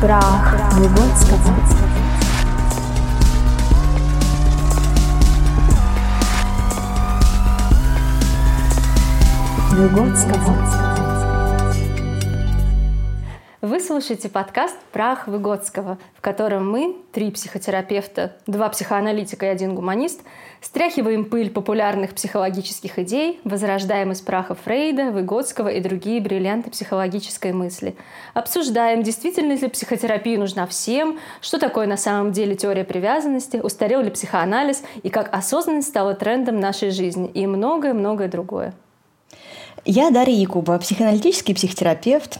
Прах Выгодского. Выгодского. Вы слушаете подкаст «Прах Выгодского», в котором мы, три психотерапевта, два психоаналитика и один гуманист, стряхиваем пыль популярных психологических идей, возрождаем из праха Фрейда, Выгодского и другие бриллианты психологической мысли. Обсуждаем, действительно ли психотерапия нужна всем, что такое на самом деле теория привязанности, устарел ли психоанализ и как осознанность стала трендом нашей жизни и многое-многое другое. Я Дарья Якубова, психоаналитический психотерапевт,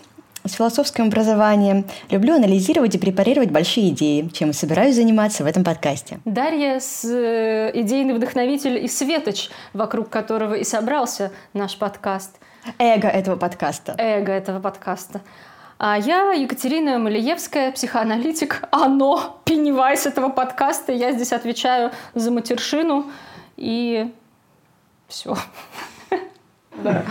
с философским образованием, люблю анализировать и препарировать большие идеи, чем и собираюсь заниматься в этом подкасте. Дарья с э, идейный вдохновитель и светоч, вокруг которого и собрался наш подкаст. Эго этого подкаста. Эго этого подкаста. А я Екатерина Малиевская, психоаналитик, оно, пеннивайс этого подкаста. Я здесь отвечаю за матершину и все. Да.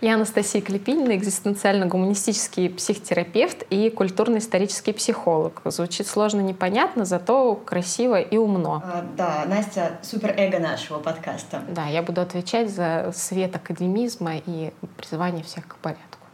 Я Анастасия Клепинина, экзистенциально-гуманистический психотерапевт и культурно-исторический психолог. Звучит сложно непонятно, зато красиво и умно. А, да, Настя суперэго нашего подкаста. Да, я буду отвечать за свет академизма и призывание всех к порядку.